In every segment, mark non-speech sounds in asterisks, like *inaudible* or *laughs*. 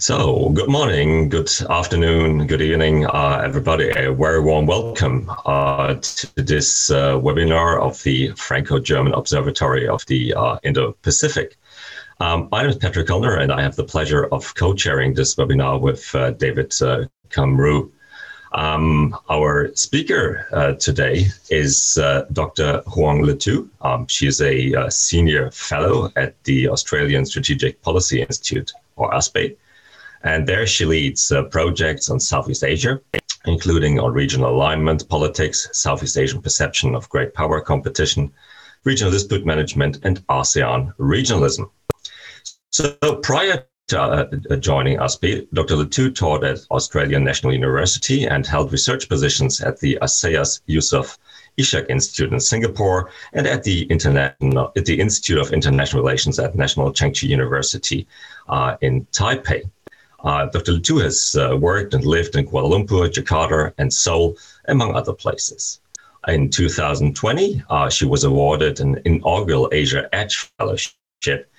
So, good morning, good afternoon, good evening, uh, everybody. A very warm welcome uh, to this uh, webinar of the Franco German Observatory of the uh, Indo Pacific. Um, my name is Patrick Kellner, and I have the pleasure of co chairing this webinar with uh, David uh, Camroux. Um, our speaker uh, today is uh, Dr. Huong Le Thu. Um, she is a uh, senior fellow at the Australian Strategic Policy Institute, or ASPI, and there she leads uh, projects on Southeast Asia, including on regional alignment, politics, Southeast Asian perception of great power competition, regional dispute management, and ASEAN regionalism. So prior to uh, joining ASPI, Dr. Le Thu taught at Australian National University and held research positions at the ISEAS Yusof Ishak Institute in Singapore and at the, International, at the Institute of International Relations at National Cheng Kung University uh, in Taipei. Uh, Dr. Le Thu has uh, worked and lived in Kuala Lumpur, Jakarta, and Seoul, among other places. In 2020, uh, she was awarded an inaugural Asia Edge Fellowship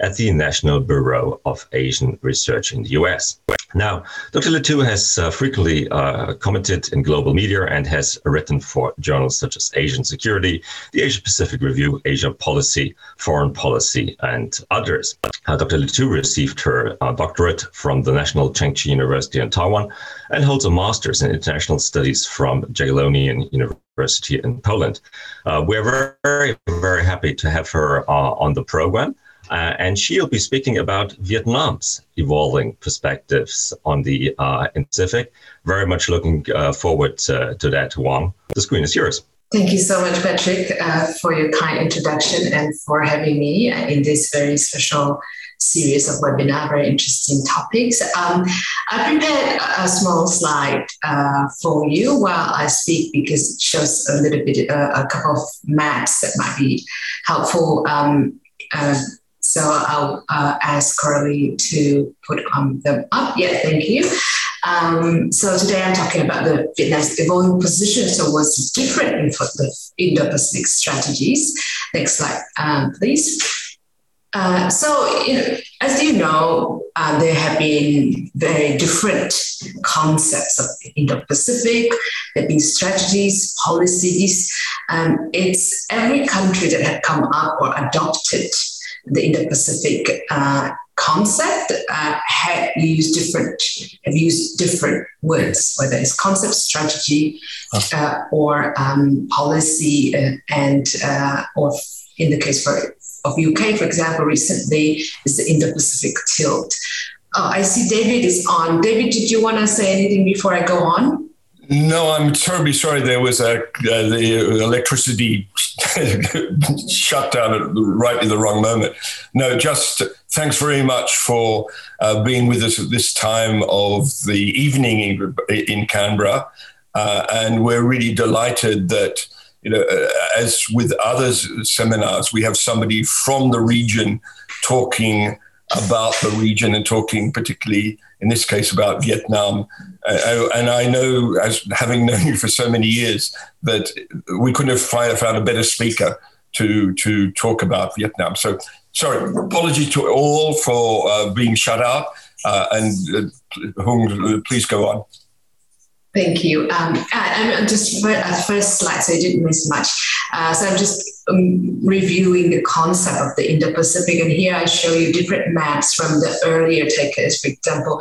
at the National Bureau of Asian Research in the US. Now, Dr. Le has uh, frequently uh, commented in global media and has written for journals such as Asian Security, the Asia Pacific Review, Asia Policy, Foreign Policy, and others. Uh, Dr. Le received her uh, doctorate from the National Cheng Kung University in Taiwan and holds a master's in international studies from Jagiellonian University in Poland. Uh, we're very, very happy to have her uh, on the program. Uh, and she'll be speaking about Vietnam's evolving perspectives on the uh, Pacific. Very much looking uh, forward to, to, that, Huong. The screen is yours. Thank you so much, Patrick, uh, for your kind introduction and for having me in this very special series of webinar, very interesting topics. Um, I prepared a small slide uh, for you while I speak because it shows a little bit, uh, a couple of maps that might be helpful. Um, uh, so I'll uh, ask Carly to put um, them up. Yeah, thank you. Um, so today I'm talking about the Vietnam's evolving position. What's different Indo-Pacific strategies? Next slide, um, please. Uh, so, you know, as you know, uh, there have been very different concepts of Indo-Pacific. There have been strategies, policies. Um, it's every country that had come up or adopted the Indo-Pacific uh, concept uh, have used different have used different words, whether it's concept, strategy, uh, or um, policy, uh, and uh, or in the case for of UK, for example, recently is the Indo-Pacific tilt. Oh, I see David is on. David, did you want to say anything before I go on? No, I'm terribly sorry. There was a uh, the electricity *laughs* shut down at right in the wrong moment. No, just thanks very much for uh, being with us at this time of the evening in, in Canberra, uh, and we're really delighted that you know, uh, as with other seminars, we have somebody from the region talking about the region and talking particularly in this case about Vietnam. Uh, and I know, as having *laughs* known you for so many years, that we couldn't have found a better speaker to to talk about Vietnam. So, sorry, apology to all for uh, being shut out. Uh, and uh, please go on. Thank you. Um, I'm just at first slide, so I didn't miss much. Uh, so I'm just um, reviewing the concept of the Indo-Pacific, and here I show you different maps from the earlier takers, for example,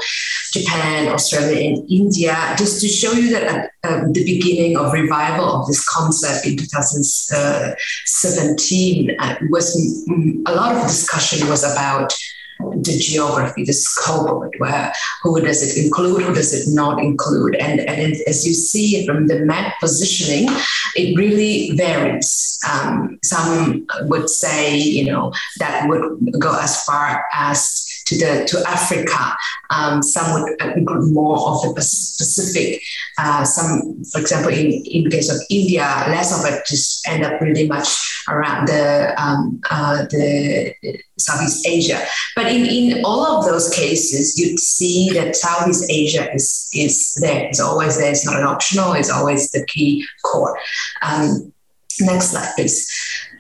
Japan, Australia, and India, just to show you that at um, the beginning of revival of this concept in 2017 uh, was um, a lot of discussion was about the geography, the scope of it, where who does it include, who does it not include. And, and as you see from the map positioning, it really varies. Um, some would say, you know, that would go as far as to the to Africa. Um, some would include more of the Pacific. Uh, some, for example, in in case of India, less of it just end up really much around the um, uh, the Southeast Asia. But in, in all of those cases, you'd see that Southeast Asia is is there. It's always there. It's not an optional. It's always the key core. Um, next slide, please.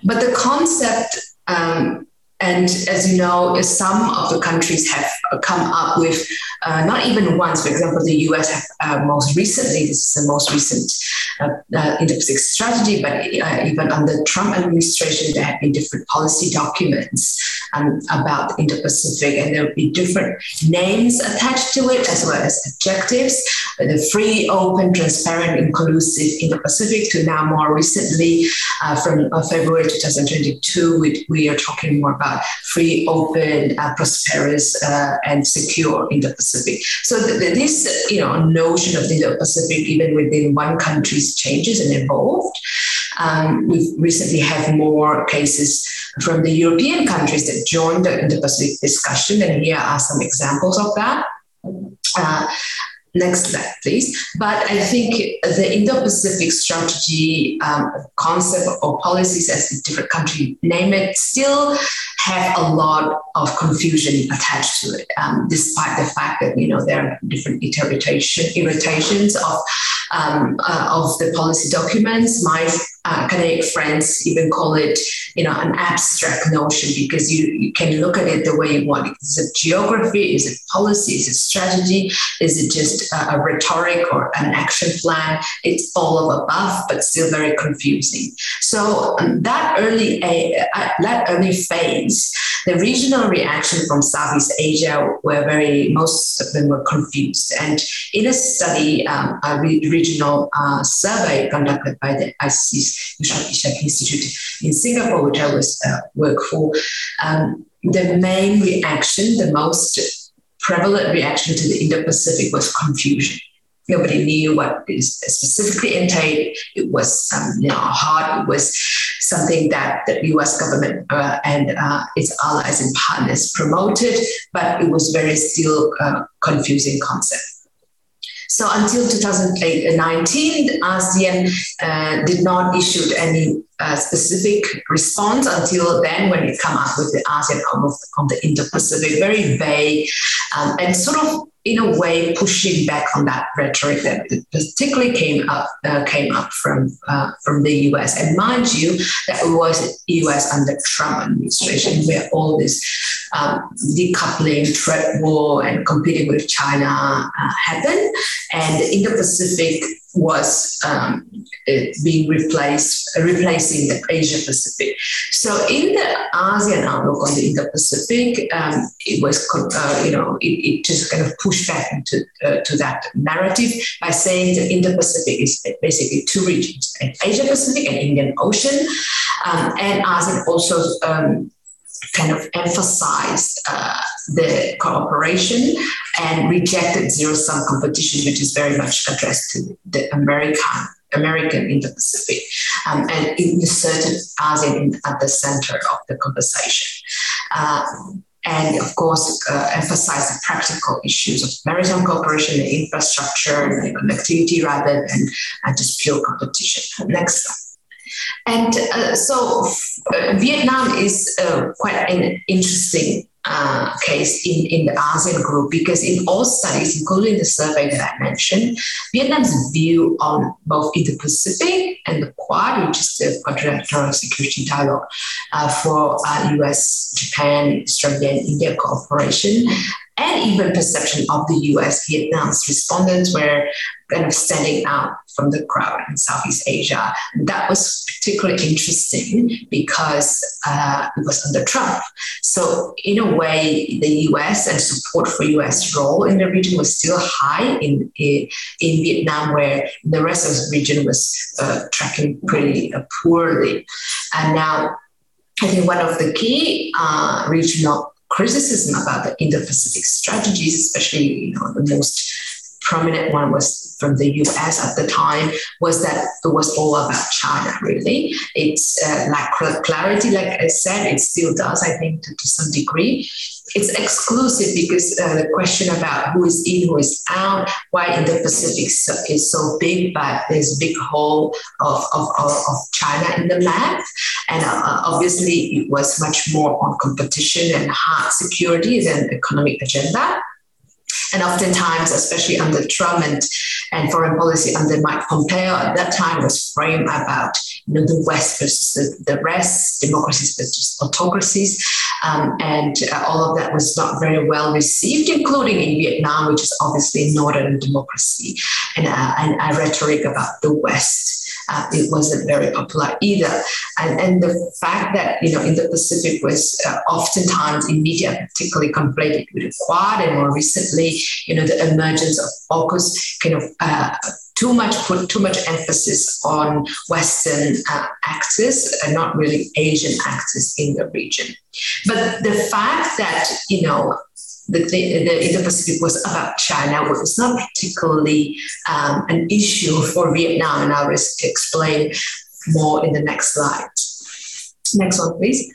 But the concept um, and as you know, some of the countries have come up with uh, not even once. For example, the US have uh, most recently, this is the most recent uh, uh Indo-Pacific strategy, but uh, even under Trump administration, there have been different policy documents um, about Indo-Pacific, and there will be different names attached to it as well as objectives. The free, open, transparent, inclusive Indo-Pacific to now more recently uh, from February 2022, we, we, are talking more about free, open, prosperous, and secure Indo-Pacific. So the, this, you know, notion of the Indo-Pacific, even within one country's changes and evolved. Um, we've recently had more cases from the European countries that joined the Indo-Pacific discussion, and here are some examples of that. Uh, Next slide, please. But I think the Indo-Pacific strategy um, concept or policies, as the different country name it, still have a lot of confusion attached to it, um, despite the fact that you know there are different interpretation irritations of um, uh, of the policy documents. My uh, Canadian friends even call it, you know, an abstract notion because you, you can look at it the way you want. Is it geography? Is it policy? Is it strategy? Is it just a, a rhetoric or an action plan? It's all of above, but still very confusing. So um, that early uh, that early phase, the regional reaction from Southeast Asia were very most of them were confused. And in a study, um, a regional uh, survey conducted by the ISEAS Institute in Singapore, which I was uh, work for, um, the main reaction, the most prevalent reaction to the Indo-Pacific was confusion. Nobody knew what specifically entailed. It was um, you know hard. It was something that the U.S. government uh, and uh, its allies and partners promoted, but it was very still uh, confusing concept. So until 2019, ASEAN uh, did not issue any uh, specific response until then when it come up with the ASEAN outlook on the Indo-Pacific, very vague um, and sort of in a way pushing back on that rhetoric that particularly came up uh, came up from uh, from the US. And mind you, that was US under Trump administration where all this um, decoupling, trade war, and competing with China uh, happened, and the Indo-Pacific was um, being replaced, replacing the Asia Pacific. So in the ASEAN outlook on the Indo-Pacific, um, it was, uh, you know, it, it, just kind of pushed back into uh, to that narrative by saying the Indo-Pacific is basically two regions: Asia Pacific and Indian Ocean, um, and ASEAN also um, kind of emphasized uh, the cooperation and rejected zero sum competition, which is very much addressed to the American American in the Pacific, um, and inserted ASEAN at the center of the conversation. Uh, and of course, uh, emphasize the practical issues of maritime cooperation the infrastructure and connectivity rather than uh, just pure competition. Next slide. And uh, so uh, Vietnam is uh, quite an interesting uh, case in, in the ASEAN group because in all studies, including the survey that I mentioned, Vietnam's view on both Indo Pacific and the Quad, which is the Quadrilateral Security Dialogue uh, for US, uh, Japan, Australia, and India cooperation, and even perception of the US Vietnam's respondents were kind of standing out from the crowd in Southeast Asia. And that was particularly interesting because uh, it was under Trump. So, in a way, the US and support for US role in the region was still high in, in, in Vietnam, where the rest of the region was uh, tracking pretty uh, poorly. And now, I think one of the key uh, regional criticism about the Indo-Pacific strategies, especially you know the most prominent one was from the US at the time, was that it was all about China, really. It's uh, lack clarity, like I said, it still does, I think, to, to some degree. It's exclusive because uh, the question about who is in, who is out, why Indo-Pacific is so big, but there's a big hole of, of, of China in the map. And uh, obviously, it was much more on competition and hard security than economic agenda. And oftentimes, especially under Trump and, and foreign policy under Mike Pompeo at that time was framed about you know, the West versus the, the rest, democracies versus autocracies. Um, and uh, all of that was not very well received, including in Vietnam, which is obviously northern democracy, and, uh, and a rhetoric about the West. Uh, it wasn't very popular either. And, and the fact that, you know, Indo-Pacific was uh, oftentimes in media particularly conflated with the Quad, and more recently, you know, the emergence of AUKUS kind of uh, too much put too much emphasis on Western uh, actors and not really Asian actors in the region. But the fact that you know the, the, Indo-Pacific was about China which was not particularly um, an issue for Vietnam, and I'll explain more in the next slide. Next one, please.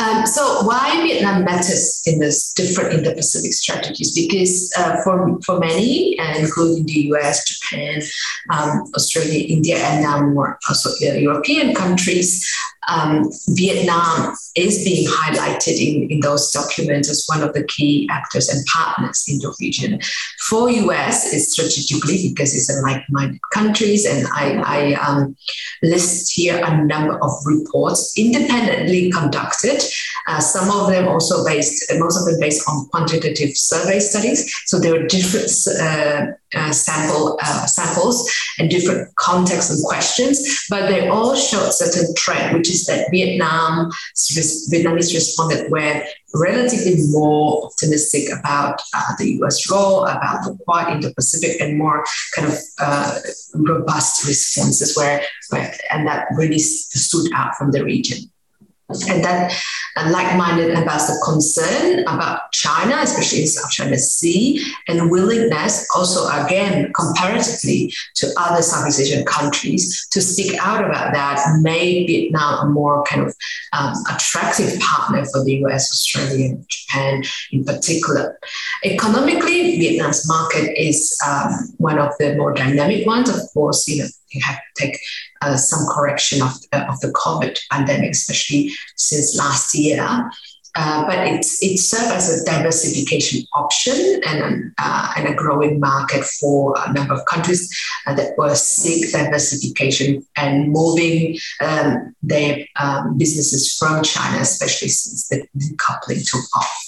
Um, so why Vietnam matters in this different Indo-Pacific strategies? Because uh, for, for many, including the US, Japan, um, Australia, India, and now more also European countries, um, Vietnam is being highlighted in, in those documents as one of the key actors and partners in the region. For US, it's strategically because it's a like-minded countries, and I, I um, list here a number of reports independently conducted. Uh, some of them also based, most of them based on quantitative survey studies. So there are different uh, uh, sample uh, samples and different contexts and questions, but they all show a certain trend, which is that Vietnam Vietnamese responded were relatively more optimistic about uh, the U.S. role, about the Quad in the Pacific, and more kind of robust responses where, where and that really stood out from the region and that uh, like-minded ambassador concern about China, especially in South China Sea, and willingness also again comparatively to other Southeast Asian countries to speak out about that made Vietnam a more kind of um, attractive partner for the US, Australia, and Japan in particular. Economically, Vietnam's market is um, one of the more dynamic ones. Of course, you know, you have to take uh, some correction of, uh, of the COVID pandemic, especially since last year. Uh, but it's it served as a diversification option and, uh, and a growing market for a number of countries uh, that were seek diversification and moving um, their um, businesses from China, especially since the decoupling took off.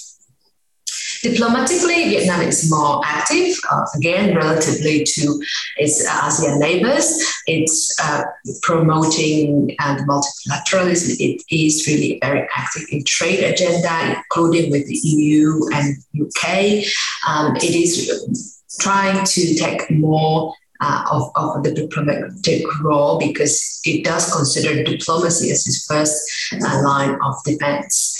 Diplomatically, Vietnam is more active, uh, again, relatively to its ASEAN neighbors. It's uh, promoting uh, multilateralism. It is really very active in trade agenda, including with the EU and UK. Um, it is trying to take more uh, of, of the diplomatic role because it does consider diplomacy as its first uh, line of defense.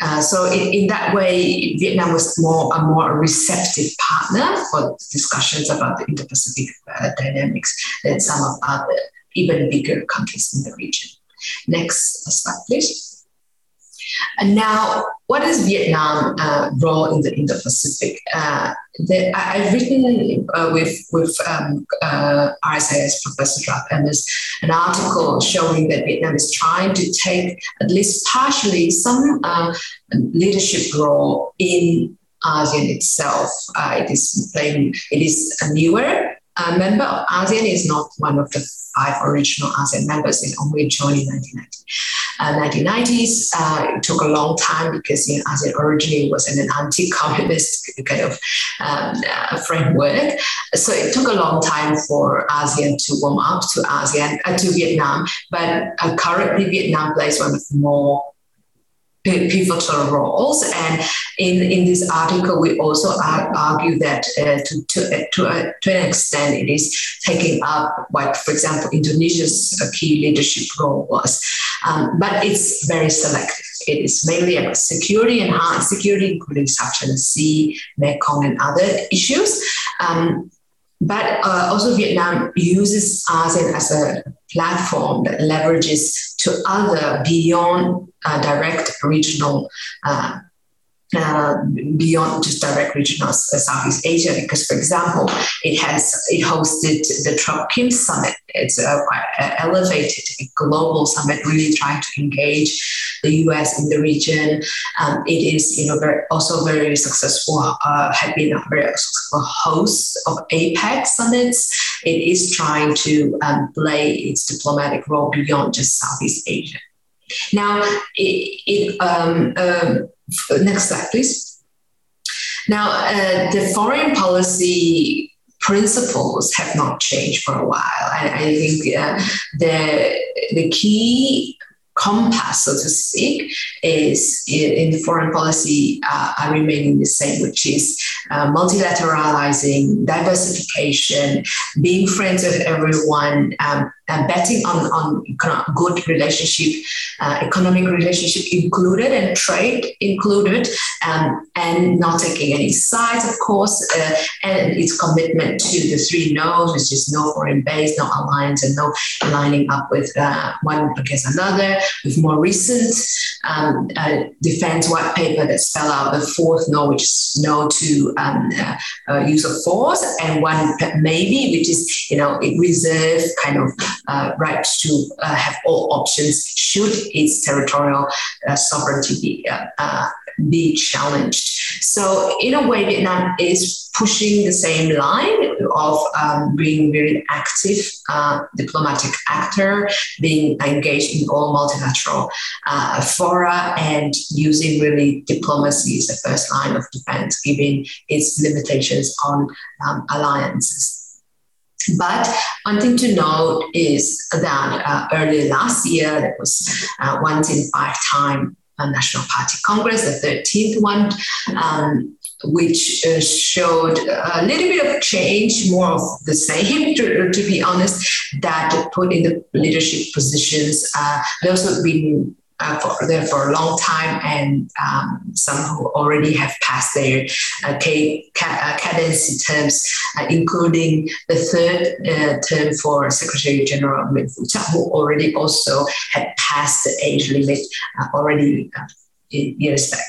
Uh, so in, in, that way, Vietnam was more a more receptive partner for discussions about the Indo-Pacific uh, dynamics than some of other even bigger countries in the region. Next slide, please. And now, what is Vietnam uh, role in the Indo-Pacific? I, have written uh, with with um, uh, Professor Ralf Emmers an article showing that Vietnam is trying to take at least partially some uh, leadership role in ASEAN itself. Uh, it is playing. It is a newer uh, member of ASEAN. Is not one of the five original ASEAN members. It only joined in 1990 uh, 1990s. Uh, it took a long time because you know, ASEAN originally was in an anti-communist kind of um, uh, framework. So it took a long time for ASEAN to warm up to ASEAN uh, to Vietnam. But uh, currently, Vietnam plays one of the more pivotal roles. And in, in this article, we also argue that uh, to, to, to, uh, to, an extent, it is taking up what, for example, Indonesia's key leadership role was. Um, but it's very selective. It is mainly about security and hard security, including South China Sea, Mekong, and other issues. Um, but uh, also, Vietnam uses ASEAN as a platform that leverages to other beyond uh, direct regional uh, uh, beyond just direct regional uh, Southeast Asia, because, for example, it has it hosted the Trump Kim Summit. It's a quite elevated global summit, really trying to engage the U.S. in the region. Um, it is, you know, very, also very successful. Uh, had been a very successful host of APEC summits. It is trying to um, play its diplomatic role beyond just Southeast Asia. Now, it, it um, uh, next slide, please. Now, uh, the foreign policy principles have not changed for a while. I, I think uh, the the key compass, so to speak, is in the foreign policy uh, are remaining the same, which is uh, multilateralizing, diversification, being friends with everyone, um, uh, betting on, on good relationship, uh, economic relationship included and trade included, um, and not taking any sides, of course, uh, and its commitment to the three no's, which is no foreign base, no alliance, and no lining up with uh, one against another. With more recent um, uh, defense white paper that spell out the fourth no, which is no to um, uh, use of force, and one maybe, which is you know it reserve kind of uh, right to uh, have all options should its territorial uh, sovereignty be, uh, be challenged. So, in a way, Vietnam is pushing the same line of um, being very active uh, diplomatic actor, being engaged in all multilateral uh, fora, and using really diplomacy as the first line of defense, given its limitations on um, alliances. But one thing to note is that uh, earlier last year, there was uh, once in five time uh, National Party Congress, the 13th one, um, which uh, showed a little bit of change, more of the same, to, to be honest, that put in the leadership positions. Uh, those have been uh, for there for a long time, and um, some who already have passed their uh, uh, terms, uh, including the third uh, term for Secretary General Min who already also had passed the age limit uh, already years back.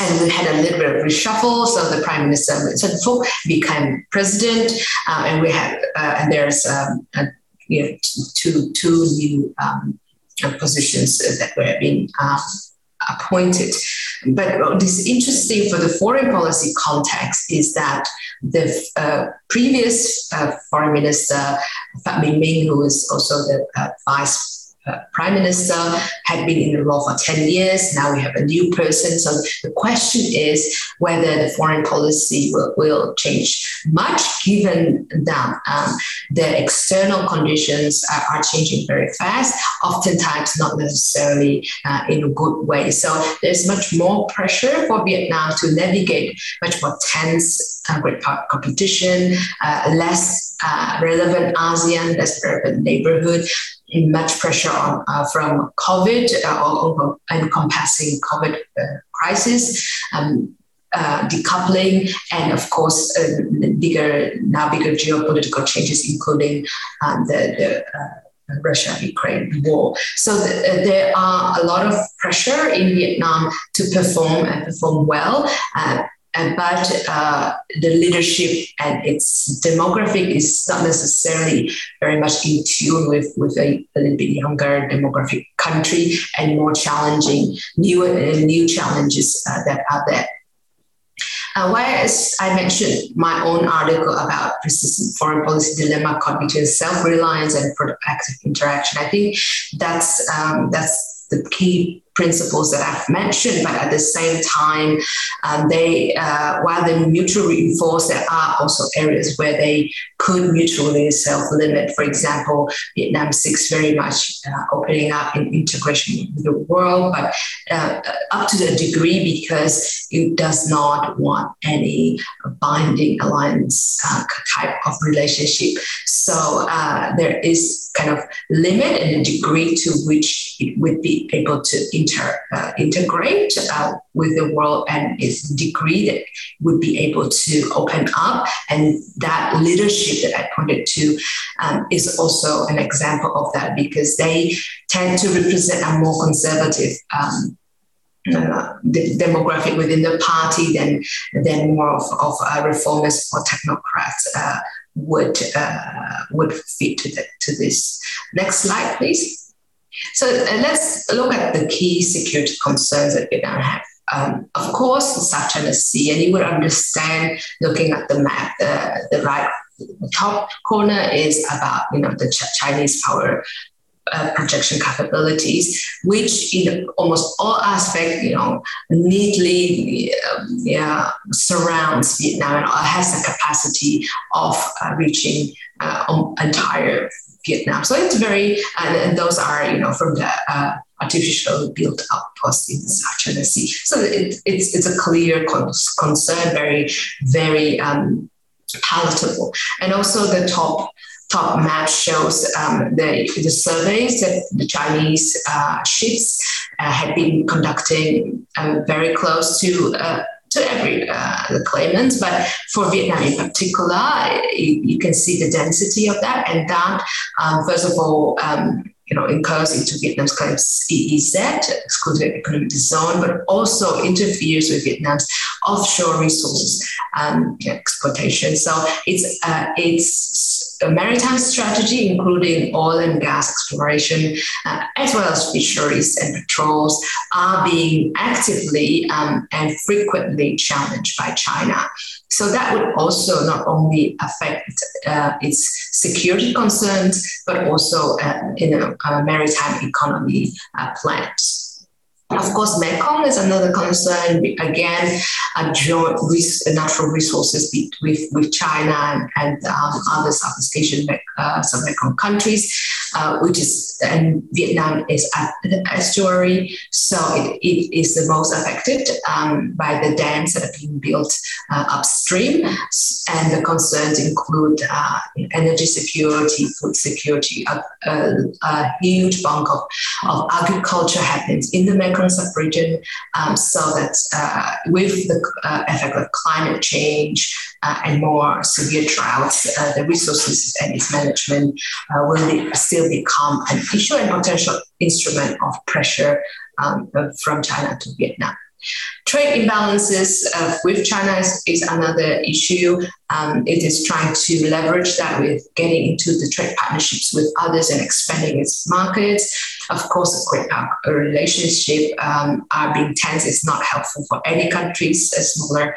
And we had a little bit of reshuffle. So the Prime Minister Phuc became president, and we had and there's um, a, you know, two two new um, positions that were being um, appointed. But what is interesting for the foreign policy context is that the uh, previous uh, foreign minister, Pham Binh Minh, who also the uh, vice uh, prime minister had been in the role for 10 years. Now we have a new person. So the question is whether the foreign policy will, will change much, given that um, the external conditions are, are, changing very fast, oftentimes not necessarily uh, in a good way. So there's much more pressure for Vietnam to navigate much more tense uh, great competition, uh, less uh, relevant ASEAN, less relevant neighborhood, much pressure on uh, from COVID uh, encompassing COVID uh, crisis. Um, uh, decoupling and of course uh, bigger now bigger geopolitical changes including um, the, the uh, Russia-Ukraine war. So the, there are a lot of pressure in Vietnam to perform and perform well. But uh, the leadership and its demographic is not necessarily very much in tune with, with a, a little bit younger demographic country and more challenging new uh, new challenges uh, that are there. Uh, whereas I mentioned my own article about persistent foreign policy dilemma caught between self-reliance and productive interaction, I think that's um, that's the key principles that I've mentioned, but at the same time, um, they uh, while they mutually reinforce, there are also areas where they could mutually self-limit. For example, Vietnam seeks very much uh, opening up in integration with the world, but uh, up to the degree because it does not want any binding alliance uh, type of relationship. So uh, there is kind of limit and the degree to which it would be able to inter, uh, integrate uh, with the world and its degree that would be able to open up. And that leadership that I pointed to um, is also an example of that because they tend to represent a more conservative um, uh, demographic within the party than than more of, of uh, reformers or technocrats uh, would uh, would fit to the, to this. Next slide, please. So uh, let's look at the key security concerns that we Vietnam have. Um, of course, the South China Sea, and you would understand looking at the map, the, the right the top corner is about you know the Ch- Chinese power uh, projection capabilities, which in almost all aspects, you know, neatly um, yeah, surrounds Vietnam and has the capacity of uh, reaching uh, entire Vietnam. So it's very, and, and, those are, you know, from the uh, artificial built outpost in the South China Sea. So it, it's, it's a clear concern, very, very um, palatable. And also the top top map shows um, the, the surveys that the Chinese uh, ships uh, had been conducting uh, very close to uh, to every uh, the claimants, but for Vietnam in particular, you, you, can see the density of that, and that um, first of all. Um, you know, incurs into Vietnam's of EEZ, exclusive economic zone, but also interferes with Vietnam's offshore resources um, exploitation. So it's uh, it's maritime strategy, including oil and gas exploration, uh, as well as fisheries and patrols, are being actively um, and frequently challenged by China. So that would also not only affect uh, its security concerns, but also uh, in a, a maritime economy uh, plans. Of course, Mekong is another concern. Again, a joint natural resources with, with China and, and um, other Southeast Asian uh, sub-Mekong countries, uh, which is, and Vietnam is at the estuary, so it, it is the most affected um, by the dams that are being built uh, upstream. And the concerns include uh, energy security, food security, a, a, huge bulk of, of agriculture happens in the Mekong Mekong region, um, so that uh, with the uh, effect of climate change uh, and more severe droughts, uh, the resources and its management uh, will be, still become an issue and potential instrument of pressure um, from China to Vietnam. Trade imbalances uh, with China is, is another issue. Um, it is trying to leverage that with getting into the trade partnerships with others and expanding its markets. Of course, a a relationship um, are being tense is not helpful for any countries, smaller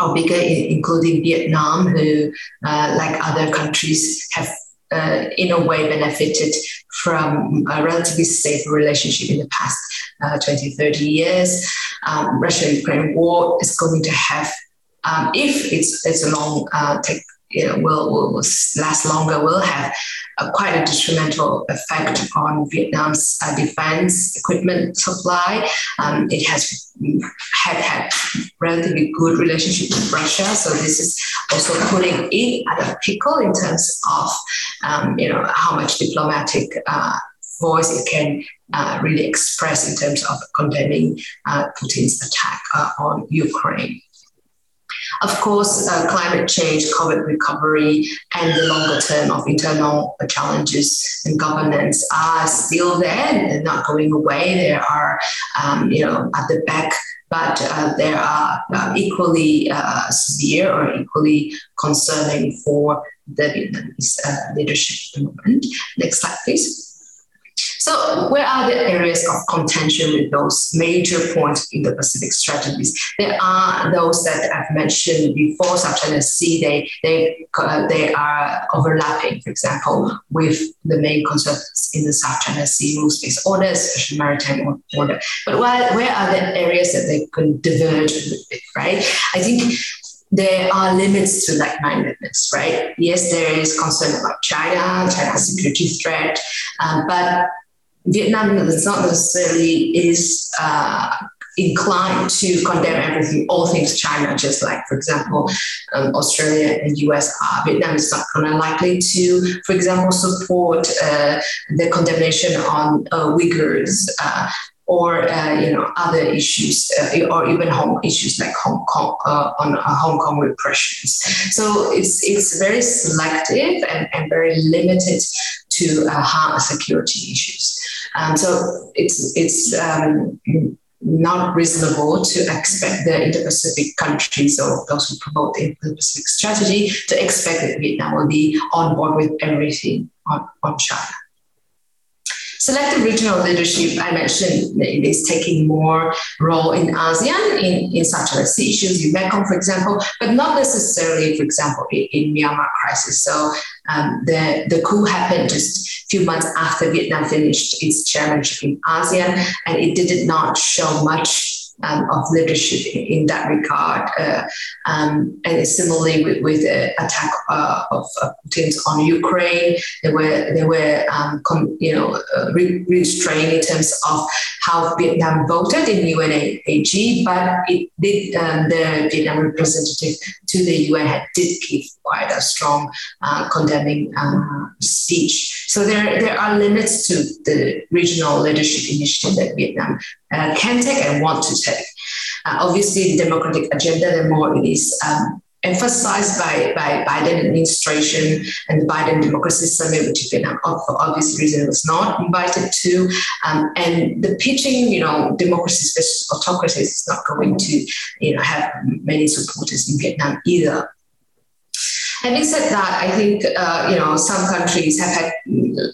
or bigger, including Vietnam, who, uh, like other countries, have uh, in a way benefited from a relatively stable relationship in the past uh, 20, 30 years. Um, Russia-Ukraine war is going to have, um, if it's, it's a long uh, take, you know, will, will, last longer, will have quite a detrimental effect on Vietnam's uh, defense equipment supply. Um, it has had had relatively good relationship with Russia, so this is also putting it at a pickle in terms of um, you know how much diplomatic. Uh, voice it can uh, really express in terms of condemning uh, Putin's attack uh, on Ukraine. Of course, uh, climate change, COVID recovery, and the longer term of internal challenges and governance are still there and not going away. They are, um, you know, at the back but uh, they are uh, equally uh, severe or equally concerning for the Vietnamese uh, leadership at the moment. Next slide, please. So, where are the areas of contention with those major points Indo-Pacific strategies? There are those that I've mentioned before, such as Sea. They they uh, they are overlapping. For example, with the main concerns in the South China Sea rules-based order, especially maritime order. But where, where are the areas that they can diverge a bit? Right? I think there are limits to like-mindedness, right? Yes, there is concern about China, China's security threat, um, but Vietnam is not necessarily is uh, inclined to condemn everything, all things China, just like, for example, um, Australia and US are. Vietnam is not likely to, for example, support uh, the condemnation on uh, Uyghurs. Uh, or uh, you know other issues, uh, or even home issues like Hong Kong uh, on Hong Kong repressions. So it's it's very selective and, and very limited to uh, security issues. Um, so it's it's um, not reasonable to expect the Indo-Pacific countries or those who promote the Indo-Pacific strategy to expect that Vietnam will be on board with everything on, on China. Selective regional leadership, I mentioned, is taking more role in ASEAN in, in such as issues in Mekong, for example, but not necessarily, for example, in, in Myanmar crisis. So um, the, the coup happened just a few months after Vietnam finished its chairmanship in ASEAN, and it did not show much um, of leadership in, that regard. Uh, um, and similarly with, with the attack uh, of uh, Putin on Ukraine, they were they were um, com, you know uh, re- restrained in terms of how Vietnam voted in UNAG, but it did um, the Vietnam representative the UN did give quite a strong uh, condemning uh, speech. So there there are limits to the regional leadership initiative that Vietnam uh, can take and want to take. Uh, obviously, the democratic agenda, the more it is um, emphasized by, by Biden administration and the Biden Democracy Summit, which Vietnam, for obvious reasons, was not invited to. Um, and the pitching, you know, democracy versus autocracy is not going to, you know, have many supporters in Vietnam either. Having said that, I think uh, you know some countries have had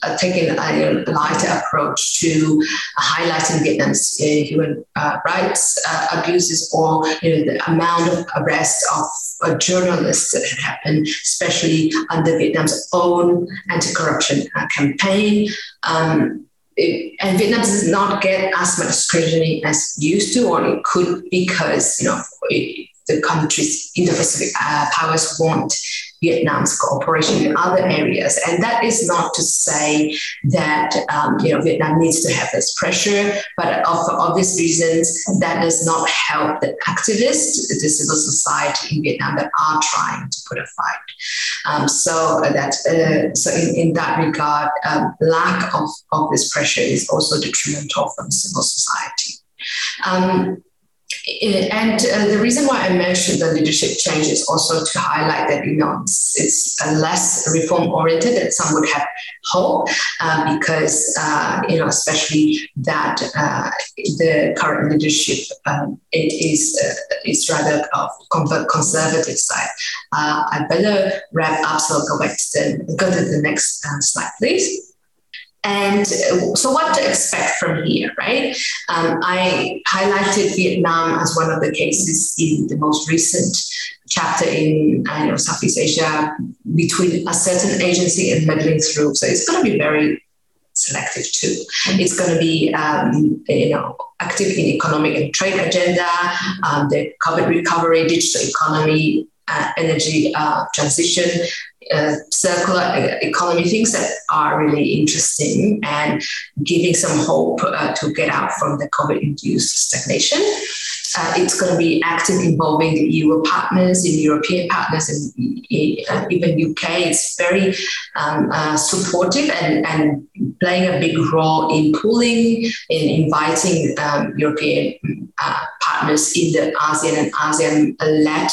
uh, taken a lighter approach to highlighting Vietnam's uh, human uh, rights uh, abuses or you know, the amount of arrests of uh, journalists that had happened, especially under Vietnam's own anti-corruption campaign. Um, it, and Vietnam does not get as much scrutiny as used to, or it could because you know it, the countries Indo-Pacific uh, powers want Vietnam's cooperation in other areas. And that is not to say that um, you know Vietnam needs to have this pressure, but for obvious reasons, that does not help the activists, the civil society in Vietnam that are trying to put a fight. Um, so that uh, so in, in, that regard, um, lack of, of this pressure is also detrimental from civil society. Um, and uh, the reason why I mentioned the leadership change is also to highlight that you know it's, it's less reform oriented than some would have hoped, uh, because uh, you know especially that uh, the current leadership um, it is uh, is rather of conservative side. Uh, I better wrap up, so I'll go back to the go to the next slide, please. And so, what to expect from here, right? Um, I highlighted Vietnam as one of the cases in the most recent chapter in I know Southeast Asia between a certain agency and meddling through. So it's going to be very selective too. It's going to be um, you know active in economic and trade agenda, um, the COVID recovery, digital economy, uh, energy uh, transition, uh, circular economy, things that are really interesting and giving some hope uh, to get out from the COVID induced stagnation. Uh, it's going to be active involving the EU partners, in European partners, and uh, even UK. It's very um, uh, supportive and, and playing a big role in pulling, in inviting um, European uh, partners in the ASEAN and ASEAN-led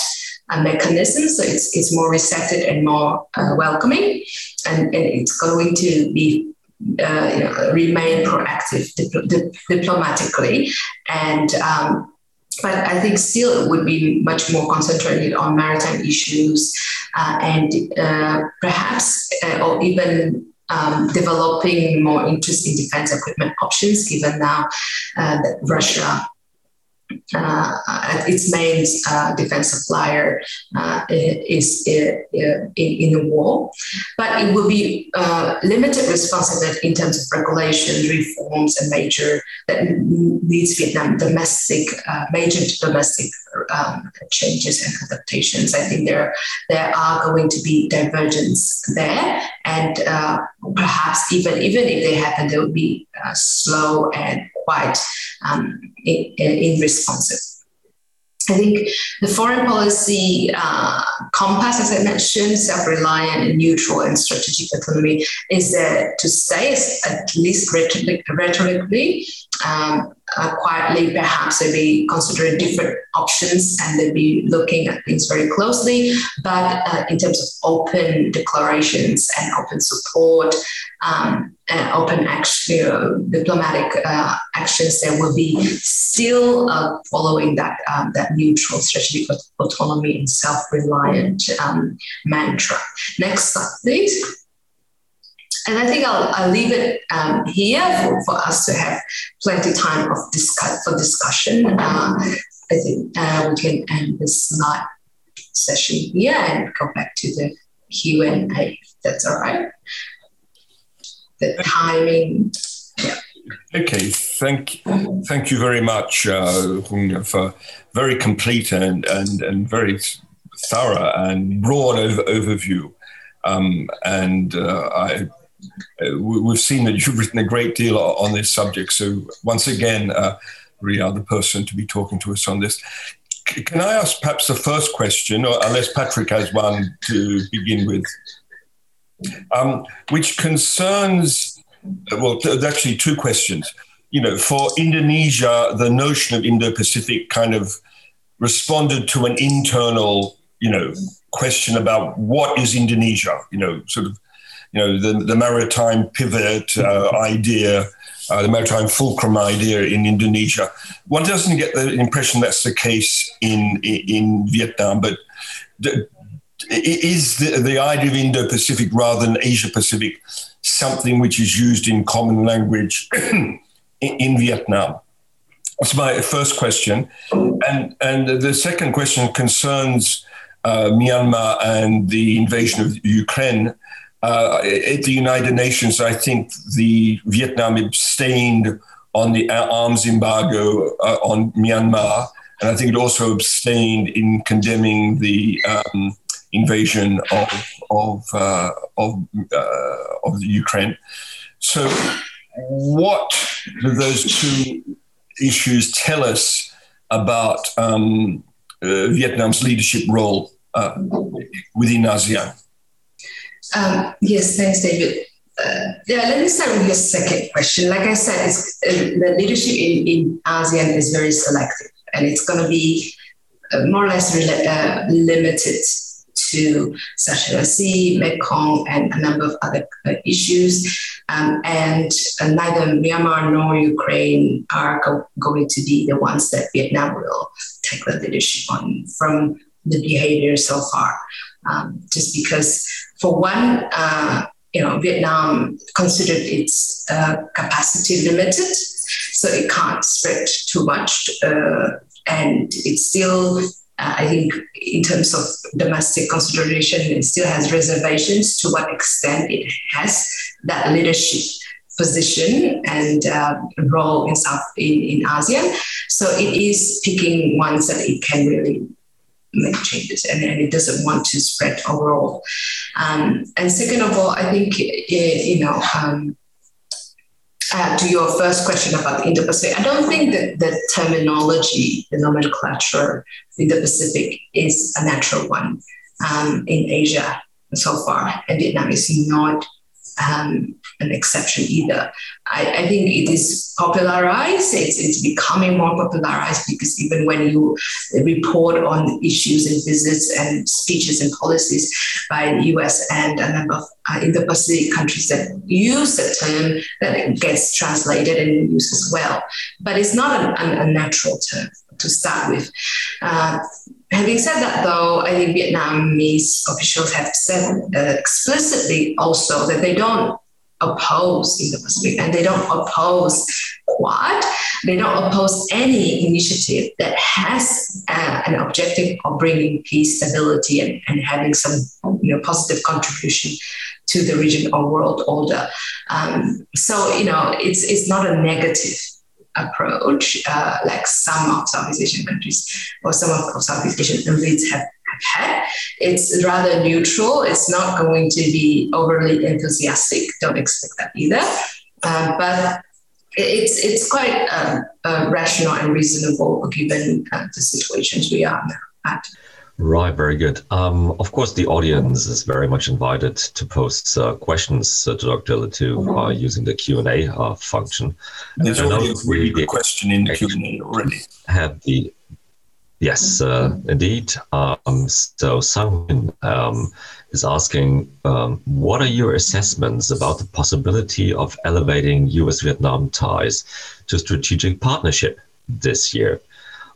mechanism. So it's, it's more receptive and more uh, welcoming. And, and it's going to be uh, you know, remain proactive dip- dip- diplomatically. And um, but I think still it would be much more concentrated on maritime issues uh, and uh, perhaps uh, or even um, developing more interesting defense equipment options, given now uh, that Russia uh, its main uh, defense supplier uh, is in, in, the war. But it will be uh, limited responsibility in terms of regulations, reforms, and major that needs Vietnam domestic, uh, major domestic um, changes and adaptations. I think there there are going to be divergence there, and uh, perhaps even even if they happen, they will be slow and quite um, in, in responsive. I think the foreign policy uh, compass, as I mentioned, self-reliant and neutral and strategic autonomy, is there to stay, at least rhetorically. Um, uh, quietly, perhaps they'll be considering different options and they'll be looking at things very closely. But uh, in terms of open declarations and open support, um, and open action, know, diplomatic uh, actions, there will be still uh, following that um, that neutral strategic autonomy and self-reliant um, mantra. Next slide, please. And I think I'll, I'll leave it um, here for, for us to have plenty time of discuss, for discussion. Uh, I think uh, we can end this slide session here and go back to the Q&A, that's all right. The timing, yeah. Okay, thank thank you very much uh, for very complete and, and, and very thorough and broad over, overview. Um, and uh, I we've seen that you've written a great deal on this subject. So once again, uh, Ria, the person to be talking to us on this. Can I ask perhaps the first question, or unless Patrick has one to begin with, um, which concerns, well, actually two questions. You know, for Indonesia, the notion of Indo-Pacific kind of responded to an internal, you know, question about what is Indonesia. You know, sort of you know, the, the maritime pivot uh, idea, uh, the maritime fulcrum idea in Indonesia. One doesn't get the impression that's the case in in, Vietnam, but the, is the, the idea of Indo-Pacific rather than Asia-Pacific something which is used in common language *clears throat* in, in Vietnam? That's my first question, and and the second question concerns uh, Myanmar and the invasion of Ukraine. Uh, at the United Nations, I think the Vietnam abstained on the arms embargo uh, on Myanmar, and I think it also abstained in condemning the um, invasion of of uh, of, uh, of Ukraine. So, what do those two issues tell us about um, uh, Vietnam's leadership role uh, within ASEAN? Um, yes, thanks, David. Uh, yeah, let me start with your second question. Like I said, uh, the leadership in, in ASEAN is very selective, and it's going to be uh, more or less uh, limited to South Sea, Mekong, and a number of other uh, issues. Um, and uh, neither Myanmar nor Ukraine are go- going to be the ones that Vietnam will take the leadership on from the behavior so far. Um, just because for one, uh, you know, Vietnam considered its uh, capacity limited, so it can't spread too much, uh, and it's still, uh, I think, in terms of domestic consideration, it still has reservations to what extent it has that leadership position and uh, role in South in, in ASEAN. So it is picking ones that it can really make changes and, and it doesn't want to spread overall. Um, and second of all, I think, you know, um, uh, to your first question about the Indo-Pacific, I don't think that the terminology, the nomenclature Indo-Pacific is a natural one um, in Asia so far, and Vietnam is not um, an exception either. I, I, think it is popularized. It's, it's becoming more popularized because even when you report on issues and visits and speeches and policies by the US and a number of uh, Indo-Pacific countries that use the term, that it gets translated and used as well. But it's not a, a natural term to start with. Uh, having said that, though, I think Vietnamese officials have said uh, explicitly also that they don't oppose Indo-Pacific and they don't oppose Quad. They don't oppose any initiative that has uh, an objective of bringing peace, stability, and, and having some you know, positive contribution to the region or world order. Um, so, you know, it's, it's not a negative approach, uh, like some of Southeast Asian countries or some of Southeast Asian elites have, have had. It's rather neutral. It's not going to be overly enthusiastic. Don't expect that either. Uh, but it's it's quite uh, uh, rational and reasonable given uh, the situations we are now at. Right, very good. Um, of course, the audience is very much invited to post uh, questions uh, to Dr. Le Thu uh, using the Q and A uh, function. There's already a question in the Q and A already. Have the yes, uh, indeed. Um, so someone um, is asking, um, what are your assessments about the possibility of elevating U.S.-Vietnam ties to strategic partnership this year?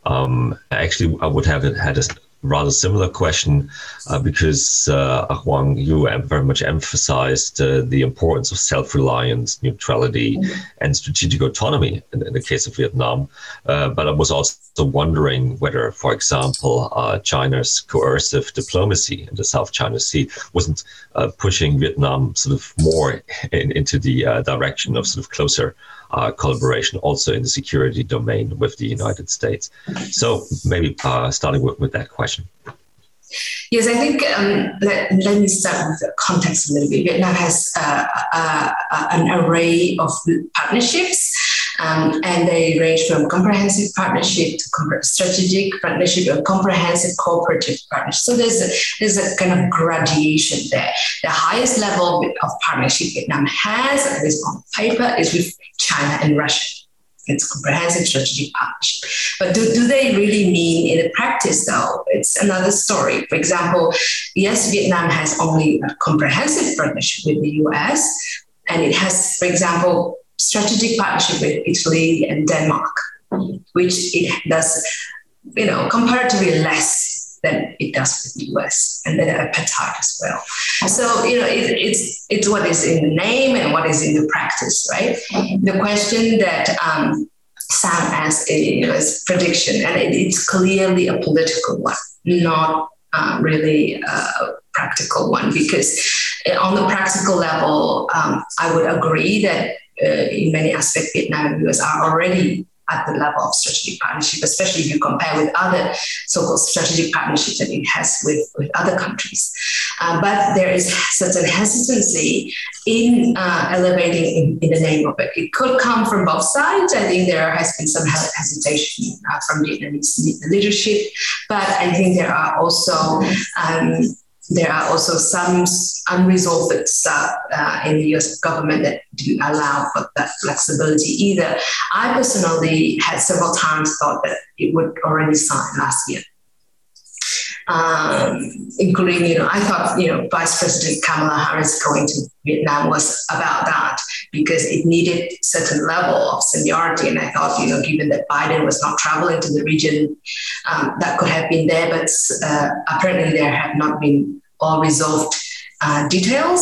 Um, actually, I would have had a rather similar question uh, because uh, Huong Yu very much emphasized uh, the importance of self-reliance, neutrality, mm-hmm. and strategic autonomy in, in, the case of Vietnam. Uh, but I was also wondering whether, for example, uh, China's coercive diplomacy in the South China Sea wasn't uh, pushing Vietnam sort of more in, into the direction of sort of closer uh, collaboration also in the security domain with the United States. So maybe uh, starting with, with that question. Yes, I think um, let, let me start with the context a little bit. Vietnam has uh, uh, an array of partnerships. Um, and they range from comprehensive partnership to strategic partnership or comprehensive cooperative partnership. So there's a, there's a kind of graduation there. The highest level of partnership Vietnam has, at least on paper, is with China and Russia. It's comprehensive strategic partnership. But do, do they really mean in practice, though? It's another story. For example, yes, Vietnam has only a comprehensive partnership with the US, and it has, for example, strategic partnership with Italy and Denmark, which it does, you know, comparatively less than it does with the US and then apartheid as well. So, you know, it, it's, it's what is in the name and what is in the practice, right? The question that um, Sam asked is was prediction, and it, it's clearly a political one, not uh, really a practical one, because on the practical level, um, I would agree that in many aspects, Vietnam and US are already at the level of strategic partnership, especially if you compare with other so-called strategic partnerships that it has with, with other countries. Uh, but there is certain hesitancy in uh, elevating in, in, the name of it. It could come from both sides. I think there has been some hesitation uh, from Vietnamese leadership, but I think there are also um, there are also some unresolved stuff uh, in the US government that do allow for that flexibility either. I personally had several times thought that it would already sign last year. Um, including, you know, I thought, you know, Vice President Kamala Harris going to Vietnam was about that because it needed certain level of seniority. And I thought, you know, given that Biden was not traveling to the region, um, that could have been there. But uh, apparently, there have not been all resolved uh, details.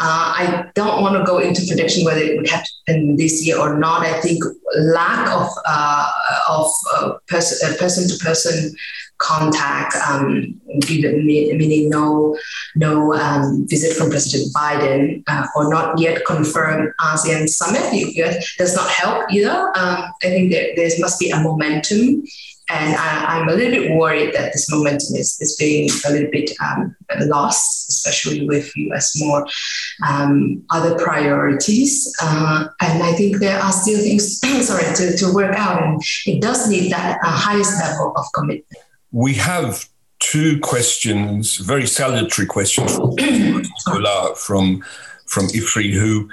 Uh, I don't want to go into prediction whether it would happen this year or not. I think lack of uh, of person to person contact, um, meaning no no um, visit from President Biden uh, or not yet confirmed ASEAN summit does not help either. Um, I think there, there must be a momentum and I, am a little bit worried that this momentum is, is being a little bit um, lost, especially with US more um, other priorities. Uh, and I think there are still things, *clears throat* sorry, to, to work out. And it does need that uh, highest level of commitment. We have two questions, very salutary questions from *clears throat* from, from IFRI, who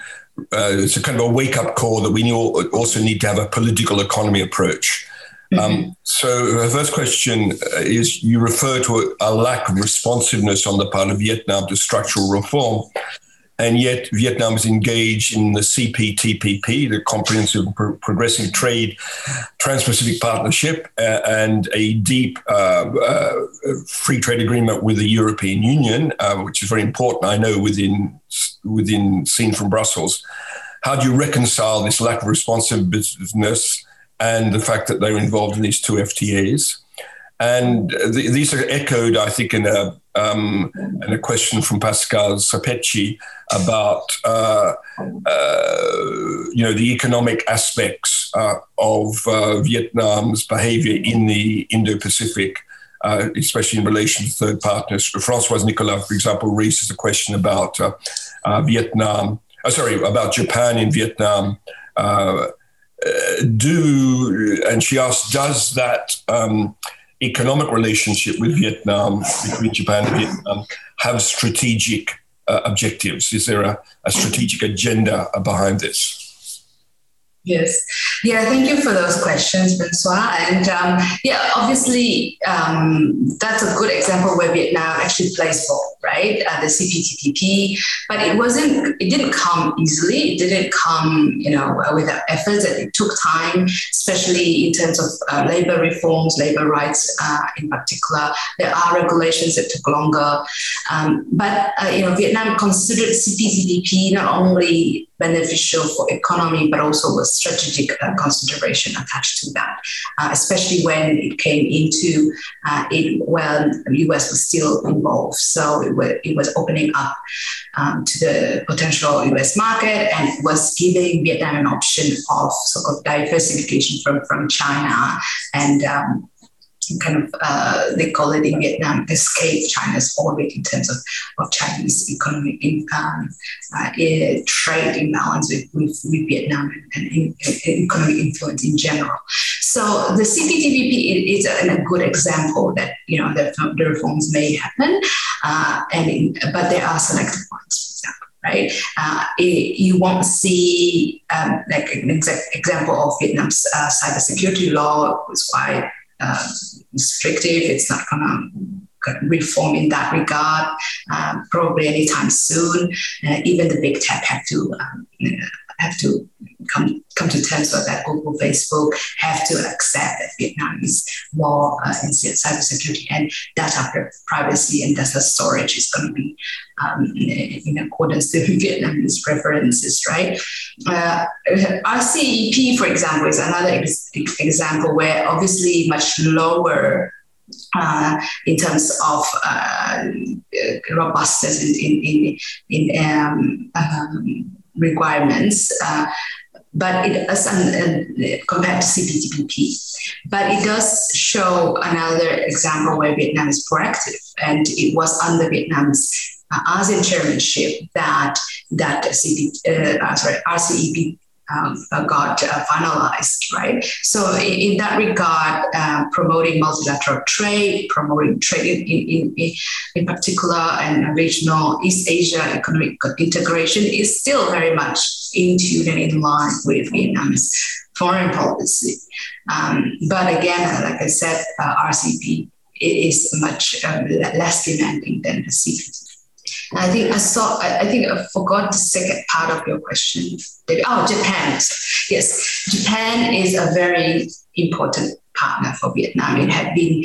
uh, it's a kind of a wake up call that we also need to have a political economy approach. Um, mm-hmm. Um, so, the first question is you refer to a, lack of responsiveness on the part of Vietnam to structural reform. And yet, Vietnam is engaged in the CPTPP, the Comprehensive Pro- Progressive Trade Trans Pacific Partnership, uh, and a deep uh, uh, free trade agreement with the European Union, uh, which is very important, I know, within, within seen from Brussels. How do you reconcile this lack of responsiveness? and the fact that they're involved in these two FTAs. And th- these are echoed, I think, in a, um, in a question from Pascal Sapecci about uh, uh, you know the economic aspects uh, of uh, Vietnam's behavior in the Indo-Pacific, uh, especially in relation to third partners. Françoise Nicolas, for example, raises a question about uh, Vietnam. sorry, about Japan in Vietnam do, and she asked, does that um, economic relationship with Vietnam, between Japan and Vietnam, have strategic uh, objectives? Is there a, a strategic agenda behind this? Yes. Yeah, thank you for those questions, Francois. And um, yeah, obviously, um, that's a good example where Vietnam actually plays ball, right? Uh, the CPTPP, but it wasn't, it didn't come easily. It didn't come, you know, without efforts. It took time, especially in terms of uh, labor reforms, labor rights uh, in particular. There are regulations that took longer. Um, but, uh, you know, Vietnam considered CPTPP not only beneficial for economy, but also with strategic uh, consideration attached to that, uh, especially when it came into uh, it when the US was still involved. So it was, it was opening up um, to the potential US market and was giving Vietnam an option of sort of diversification from, from China and um, kind of uh, they call it in Vietnam escape China's orbit in terms of, of Chinese economic in, um, uh, trade imbalance with, with, with Vietnam and, and in economic influence in general. So the CPTPP is a, good example that you know the, the reforms may happen, uh, and in, but there are selective ones right? Uh, it, you won't see um, like an exact example of Vietnam's uh, cybersecurity law was quite uh, restrictive. It's not going to reform in that regard um, probably anytime soon. Uh, even the big tech have to um, have to come to terms with that. Google, Facebook have to accept that Vietnamese law uh, in cybersecurity and data privacy and data storage is going to be um, in accordance with *laughs* Vietnamese preferences, right? Uh, RCEP, for example, is another ex- example where obviously much lower uh, in terms of uh, robustness in in in, in um, um, requirements. Uh, but it does uh, compared to CPTPP. But it does show another example where Vietnam is proactive, and it was under Vietnam's uh, ASEAN chairmanship that that CP, uh, uh, sorry, RCEP um, got uh, finalized, right? So in, in that regard, uh, promoting multilateral trade, promoting trade in, in, in, particular and regional East Asia economic integration is still very much in tune and in line with Vietnam's foreign policy. Um, but again, like I said, uh, RCP is much um, less demanding than the CPT. I think I saw. I, I, think I forgot the second part of your question. Oh, Japan. Yes, Japan is a very important partner for Vietnam. It had been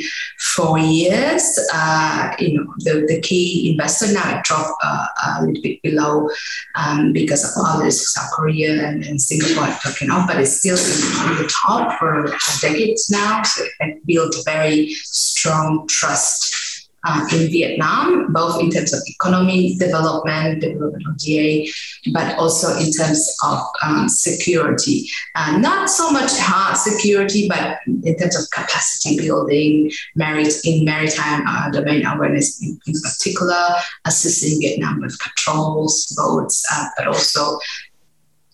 four years. Uh, you know, the, the key investor now it dropped uh, a little bit below um, because of others, South Korea and, and Singapore talking off, but it's still on the top for decades now. So it built very strong trust uh, in Vietnam, both in terms of economy development, development of GA, but also in terms of um, security. Uh, not so much hard security, but in terms of capacity building, merit in maritime uh, domain awareness in, in, particular, assisting Vietnam with patrols, boats, uh, but also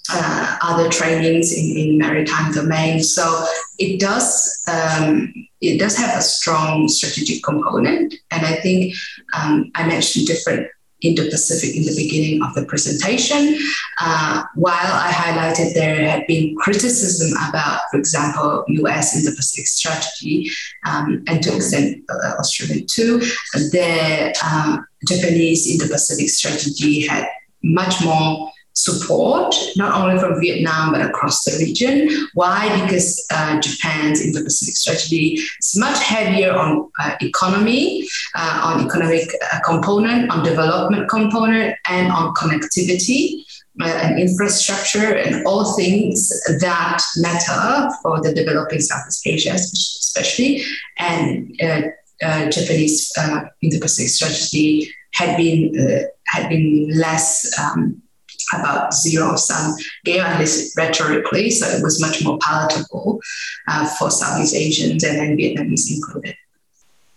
uh, other trainings in, in maritime domain. So it does um, it does have a strong strategic component, and I think um, I mentioned different Indo-Pacific in the beginning of the presentation. Uh, while I highlighted there had been criticism about, for example, U.S. Indo-Pacific strategy, um, and to extent uh, Australia too, the uh, Japanese Indo-Pacific strategy had much more support, not only from Vietnam, but across the region. Why? Because uh, Japan's Indo-Pacific strategy is much heavier on uh, economy, uh, on economic uh, component, on development component, and on connectivity uh, and infrastructure and all things that matter for the developing Southeast Asia, especially. And uh, Japanese Indo-Pacific strategy had been had been less um, about zero sum game, at least rhetorically. So it was much more palatable uh, for Southeast Asians and then Vietnamese included.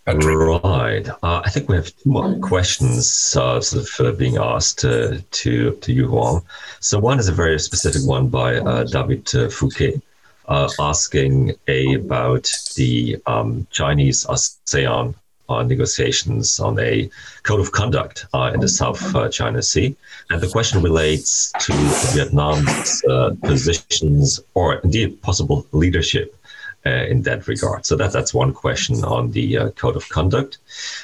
Right. Uh, I think we have two more questions uh, sort of uh, being asked uh, to to you, Huong. So one is a very specific one by uh, David Fouquet. asking about the um, Chinese ASEAN uh, negotiations on a code of conduct uh, in the South uh, China Sea. And the question relates to Vietnam's uh, positions or indeed possible leadership uh, in that regard. So that, that's one question on the uh, code of conduct.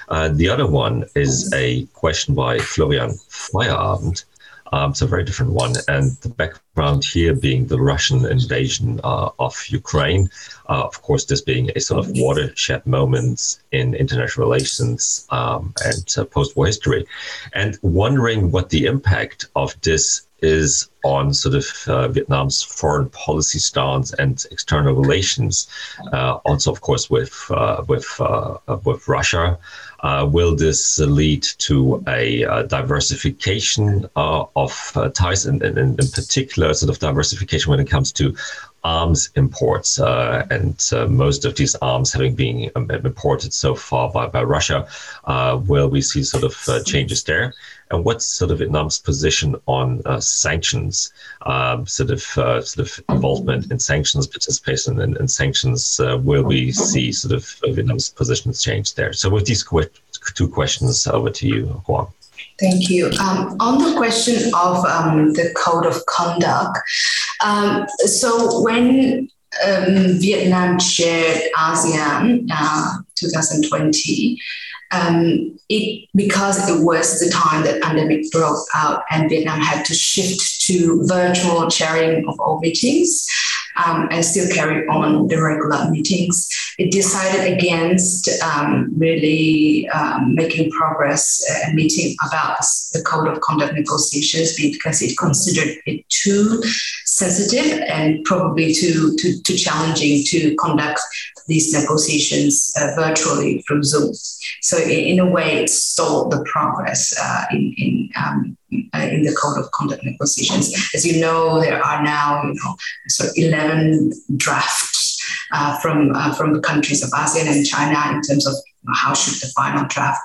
the other one is a question by Florian Feierabend um, it's a very different one. And the background here being the Russian invasion uh, of Ukraine, uh, of course, this being a sort of watershed moment in international relations um, and uh, post war history. And wondering what the impact of this is on sort of uh, Vietnam's foreign policy stance and external relations. Uh, also, of course, with uh, with uh, with Russia. Uh, will this lead to a, a diversification uh, of ties, and, in particular, sort of diversification when it comes to arms imports, uh, and uh, most of these arms having been um, imported so far by, by Russia, uh, will we see sort of uh, changes there? And what's sort of Vietnam's position on uh, sanctions, um, sort of uh, sort of involvement in sanctions, participation in, in sanctions? will we see sort of Vietnam's positions change there? So with these qu- two questions, over to you, Huong. Thank you. Um, on the question of um, the code of conduct, um, so when um, Vietnam chaired ASEAN uh, 2020, um, it because it was the time that pandemic broke out and Vietnam had to shift to virtual chairing of all meetings um, and still carry on the regular meetings. It decided against um, really um, making progress and meeting about the code of conduct negotiations because it considered it too sensitive and probably too, too, too challenging to conduct these negotiations uh, virtually through Zoom. So in, a way, it stalled the progress uh, in, in um, uh, in the code of conduct negotiations. As you know, there are now you know sort of eleven drafts uh, from uh, from the countries of ASEAN and China in terms of how should the final draft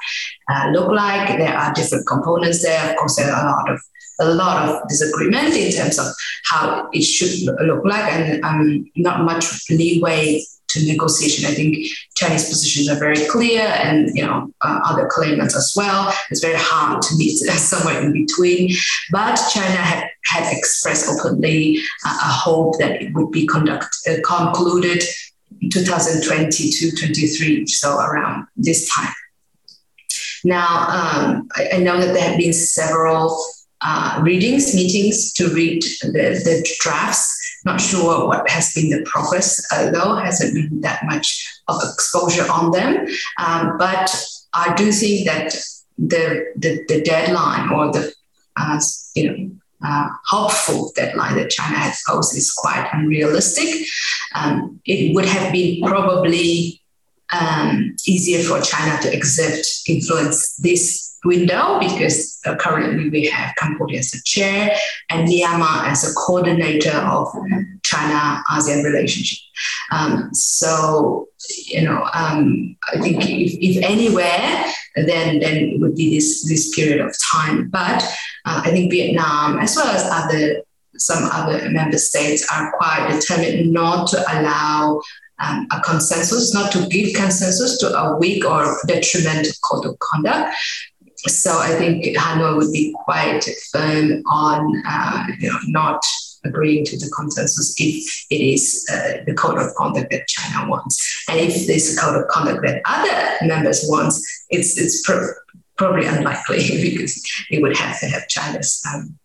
uh, look like. There are different components there. Of course, there are a lot of a lot of disagreement in terms of how it should look like, and um, not much leeway to negotiation. I think Chinese positions are very clear, and you know uh, other claimants as well. It's very hard to meet *laughs* somewhere in between. But China had had expressed openly uh, a hope that it would be conduct uh, concluded 2022 23, so around this time. Now, um, I, I, know that there have been several uh, readings, meetings to read the, the drafts not sure what has been the progress, uh, though, hasn't been that much of exposure on them. Um, but I do think that the, the, the deadline or the uh, you know uh, hopeful deadline that China has posed is quite unrealistic. Um, it would have been probably um, easier for China to exert influence this window because uh, currently we have Cambodia as a chair and Myanmar as a coordinator of China ASEAN relationship. Um, so, you know, um, I think if, if, anywhere, then then it would be this this period of time. But uh, I think Vietnam, as well as other some other member states, are quite determined not to allow um, a consensus, not to give consensus to a weak or detrimental code of conduct, so I think Hanoi would be quite firm on uh, you know, not agreeing to the consensus if it is uh, the code of conduct that China wants. And if this code of conduct that other members wants, it's, it's pro- probably unlikely *laughs* because it would have to have China's um,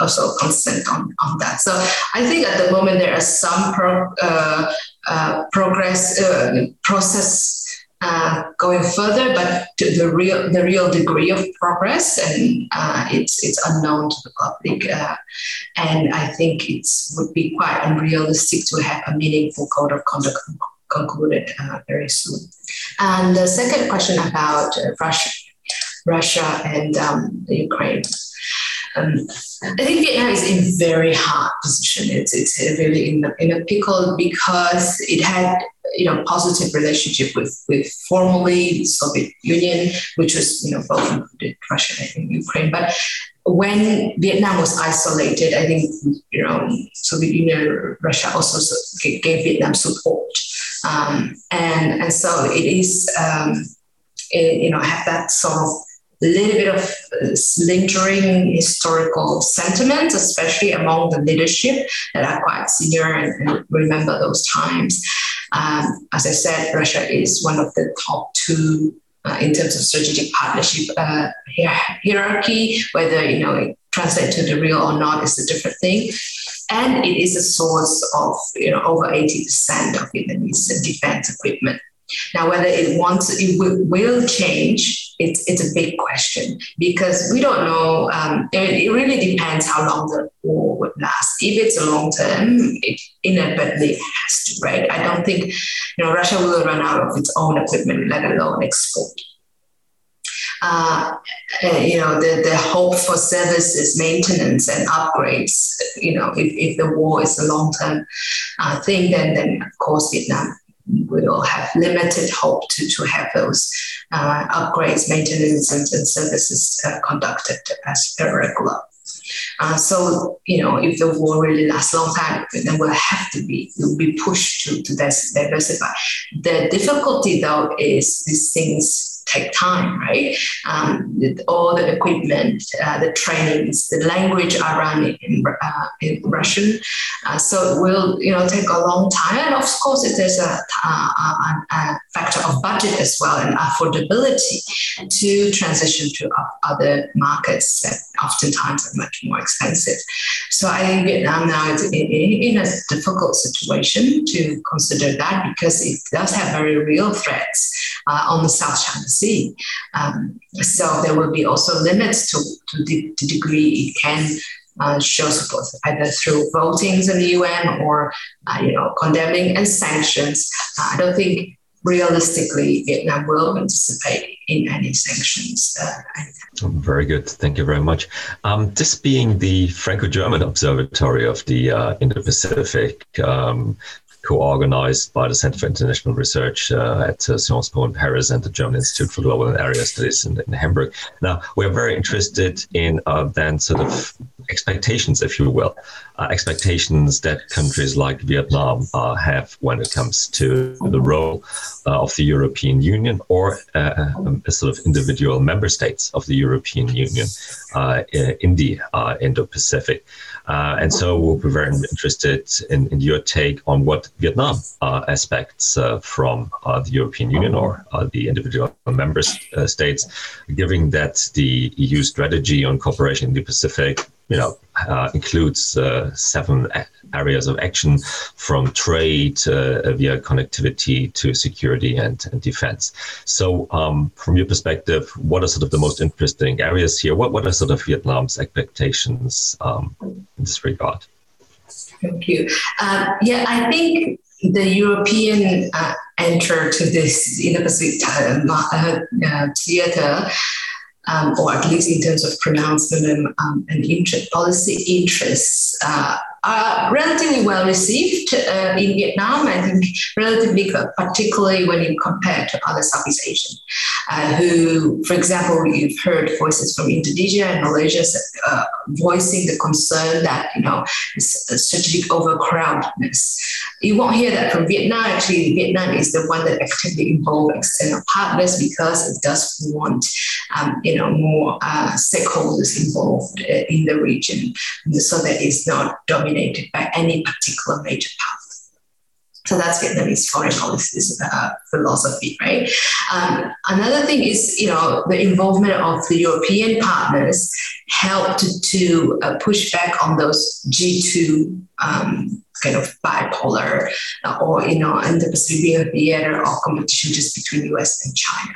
also consent on, on that. So I think at the moment there are some pro, uh, uh, progress uh, process uh, going further, but the real the real degree of progress and uh, it's it's unknown to the public, uh, and I think it would be quite unrealistic to have a meaningful code of conduct concluded uh, very soon. And the second question about uh, Russia, Russia and um, the Ukraine. Um, I think Vietnam is in very hard position. It's it's really in a, in a pickle because it had you know positive relationship with with formerly Soviet Union, which was you know both included Russia and Ukraine, but when Vietnam was isolated, I think you know Soviet Union, Russia also gave Vietnam support, um, and and so it is um, it, you know have that sort of little bit of lingering historical sentiments, especially among the leadership that are quite senior and, and remember those times. Um, as I said, Russia is one of the top two uh, in terms of strategic partnership uh, hierarchy. Whether you know it translates to the real or not is a different thing. And it is a source of you know over 80% of Vietnamese defense equipment. Now, whether it wants it will, will change, it's, it's a big question because we don't know. Um, it, it, really depends how long the war would last. If it's a long term, it inevitably has to, right? I don't think you know Russia will run out of its own equipment, let alone export. Uh, uh, you know, the, the hope for services, maintenance, and upgrades, you know, if, if the war is a long term uh, thing, then, then of course Vietnam will have limited hope to, to have those uh, upgrades, maintenance, and, and services uh, conducted as per regular. Uh, so, you know, if the war really lasts a long time, then we'll have to be, we'll be pushed to, to diversify. The difficulty, though, is these things take time, right? Um, all the equipment, uh, the trainings, the language are run in, uh, in Russian. Uh, so it will, you know, take a long time. And of course, there's a, a, a, factor of budget as well and affordability to transition to other markets that oftentimes are much more expensive. So I think Vietnam now is in, in a difficult situation to consider that because it does have very real threats uh, on the South China Sea. Um, so there will be also limits to, to the, the degree it can uh, show support either through votings in the UN or uh, you know condemning and sanctions. Uh, I don't think realistically Vietnam will participate in any sanctions. Uh, very good. Thank you very much. Um, this being the Franco-German Observatory of the uh, Indo-Pacific, um, co-organized by the Center for International Research uh, at uh, Sciences Po in Paris and the German Institute for Global and Area Studies in, in Hamburg. Now, we're very interested in uh, then sort of expectations, if you will, uh, expectations that countries like Vietnam uh, have when it comes to the role uh, of the European Union or um, sort of individual member states of the European Union in the Indo-Pacific. Uh, and so we'll be very interested in, in your take on what Vietnam uh, aspects uh, from uh, the European Union or uh, the individual member uh, states, given that the EU strategy on cooperation Indo-Pacific, you know, includes seven areas of action from trade uh, via connectivity to security and, and defense. So, um, from your perspective, what are sort of the most interesting areas here? What, what are sort of Vietnam's expectations um, in this regard? Thank you. Uh, yeah, I think the European uh, enter to this Indo-Pacific uh, uh, theater um, or at least in terms of pronouncement and, um, and interest, policy interests, uh, are relatively well received uh, in Vietnam. I think relatively, particularly when you compare to other Southeast Asian, uh, who, for example, you've heard voices from Indonesia and Malaysia uh, voicing the concern that you know strategic overcrowdedness. You won't hear that from Vietnam. Actually, Vietnam is the one that actively involves external partners because it does want, um, you know, more uh, stakeholders involved uh, in the region, so that it's not dominated dominated by any particular major power. So that's Vietnamese foreign policy uh, philosophy, right? Um, another thing is, you know, the involvement of the European partners helped to uh, push back on those G2 um, kind of bipolar uh, or, you know, Indo-Pacific theater of competition just between US and China.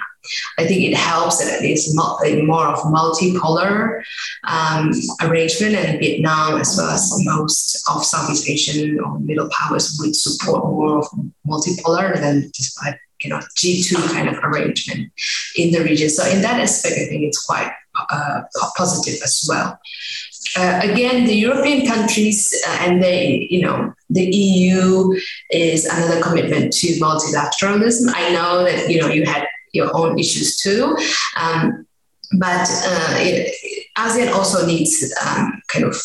I think it helps that it is more of multipolar um, arrangement, and Vietnam, as well as most of Southeast Asian or middle powers, would support more of multipolar than just like you know G2 kind of arrangement in the region. So in that aspect, I think it's quite uh, positive as well. uh, again, the European countries uh, and they, you know, the EU is another commitment to multilateralism. I know that you know you had your own issues too, um, but uh, it, ASEAN also needs um, kind of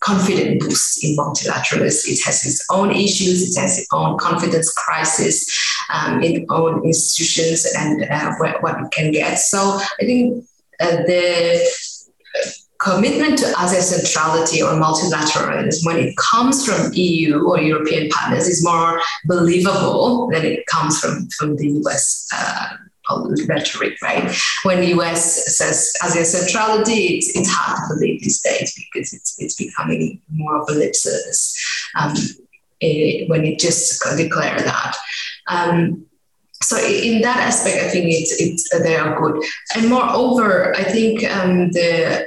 confident boost in multilateralism. It has its own issues, it has its own confidence crisis um, in own institutions and uh, what, what it can get. So I think uh, the commitment to ASEAN centrality or multilateralism when it comes from EU or European partners is more believable than it comes from, from the US uh, rhetoric, right? When the US says ASEAN centrality, it's, it's hard to believe these days because it's, it's becoming more of a lip service um, it, when it just declare that. Um, so in that aspect, I think it's, it's they are good. And moreover, I think um, the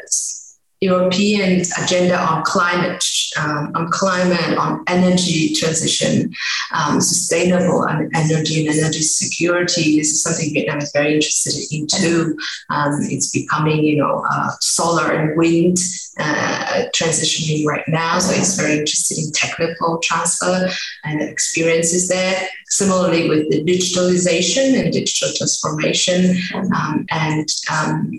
European agenda on climate, um, on climate, on energy transition, um, sustainable energy and energy security. This is something Vietnam is very interested in too. Um, it's becoming, you know, uh, solar and wind uh, transitioning right now. So it's very interested in technical transfer and experiences there. Similarly with the digitalization and digital transformation um, and um,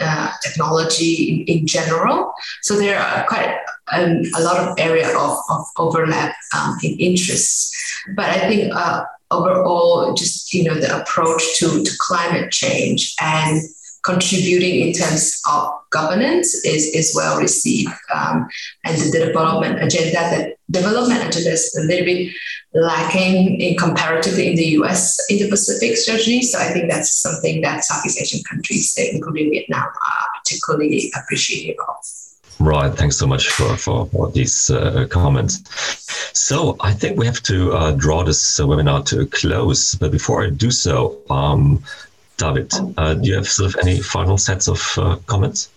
uh, technology in, in, general. So there are quite um, a lot of area of, of overlap um, in interests. But I think uh, overall, just you know, the approach to, to climate change and contributing in terms of governance is, is well received. Um, and the development agenda, the development agenda is a little bit lacking in comparatively in the US Indo-Pacific strategy. So I think that's something that Southeast Asian countries, including Vietnam, are particularly appreciative of. Right. Thanks so much for, for, for these uh, comments. So I think we have to uh, draw this uh, webinar to a close. But before I do so, um, David, uh, do you have sort of any final sets of uh, comments?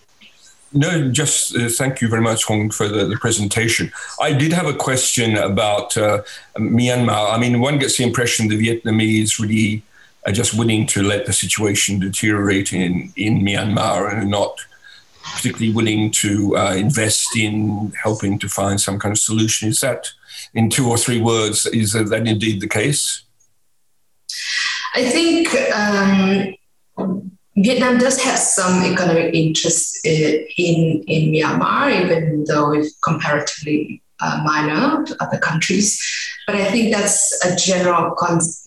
No, just uh, thank you very much, Huong, for the, the, presentation. I did have a question about uh, Myanmar. I mean, one gets the impression the Vietnamese really are just willing to let the situation deteriorate in, in Myanmar and are not particularly willing to uh, invest in helping to find some kind of solution. Is that, in two or three words, is that indeed the case? I think. Um Vietnam does have some economic interest in, in Myanmar, even though it's comparatively uh, minor to other countries. But I think that's a general, cons-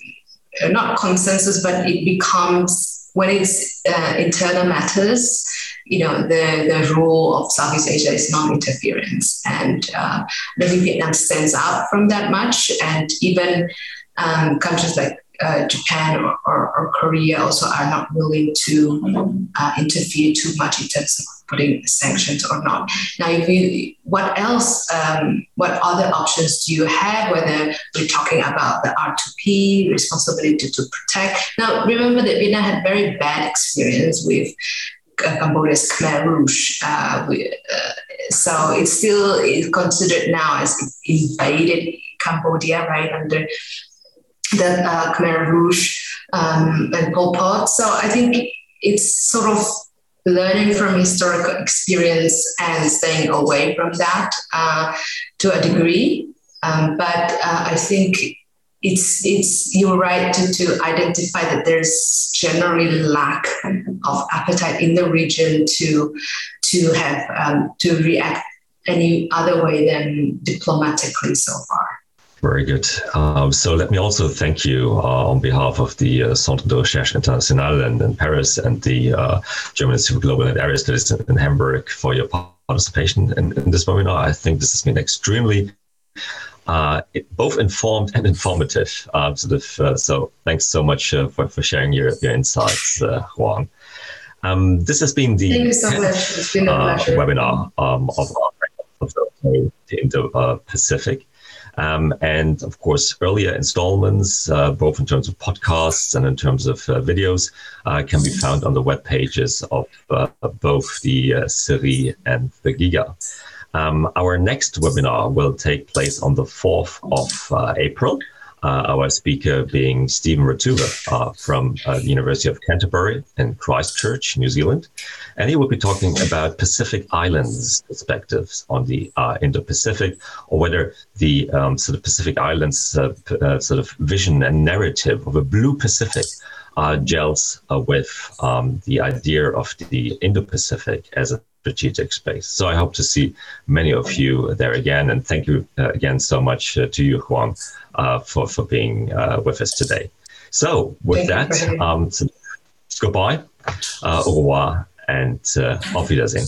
uh, not consensus, but it becomes when it's uh, internal matters, you know, the, the rule of Southeast Asia is non-interference. And uh, I think Vietnam stands out from that much. And even um, countries like uh, Japan or, or, or, Korea also are not willing to uh, interfere too much in terms of putting sanctions or not. Now, if you, what else, um, what other options do you have? Whether we're talking about the R2P responsibility to, protect. Now, remember that Vietnam had very bad experience with Cambodia's Khmer Rouge. Uh, we, uh, so it's still is considered now as invaded Cambodia, right, under the uh, Khmer Rouge um, and Pol Pot. So I think it's sort of learning from historical experience and staying away from that uh, to a degree. Um, but uh, I think it's it's you're right to, to identify that there's generally lack of appetite in the region to to have um, to react any other way than diplomatically so far. Very good. Um, so let me also thank you uh, on behalf of the uh, Centre de Recherche Internationale in, in Paris and the uh, German Institute for Global and Area Studies in, Hamburg for your participation in, in, this webinar. I think this has been extremely uh, both informed and informative. Uh, sort of, uh, so thanks so much uh, for, for sharing your, your insights, Huong. Um, this has been the so much. Been webinar um, of, of the Indo-Pacific. Um, and of course, earlier installments, uh, both in terms of podcasts and in terms of uh, videos, uh, can be found on the web pages of uh, both the uh, CERI and the GIGA. Um, our next webinar will take place on the 4th of uh, April. Uh, our speaker being Steven Ratuva uh, from uh, the University of Canterbury in Christchurch, New Zealand. And he will be talking about Pacific Islands perspectives on the uh, Indo Pacific, or whether the um, sort of Pacific Islands uh, uh, sort of vision and narrative of a blue Pacific. gels with um, the idea of the Indo Pacific as a strategic space. So I hope to see many of you there again. And thank you uh, again so much uh, to you, Huong, uh, for, for being uh, with us today. So with thank that, um, goodbye, uh, au revoir, and uh, auf Wiedersehen.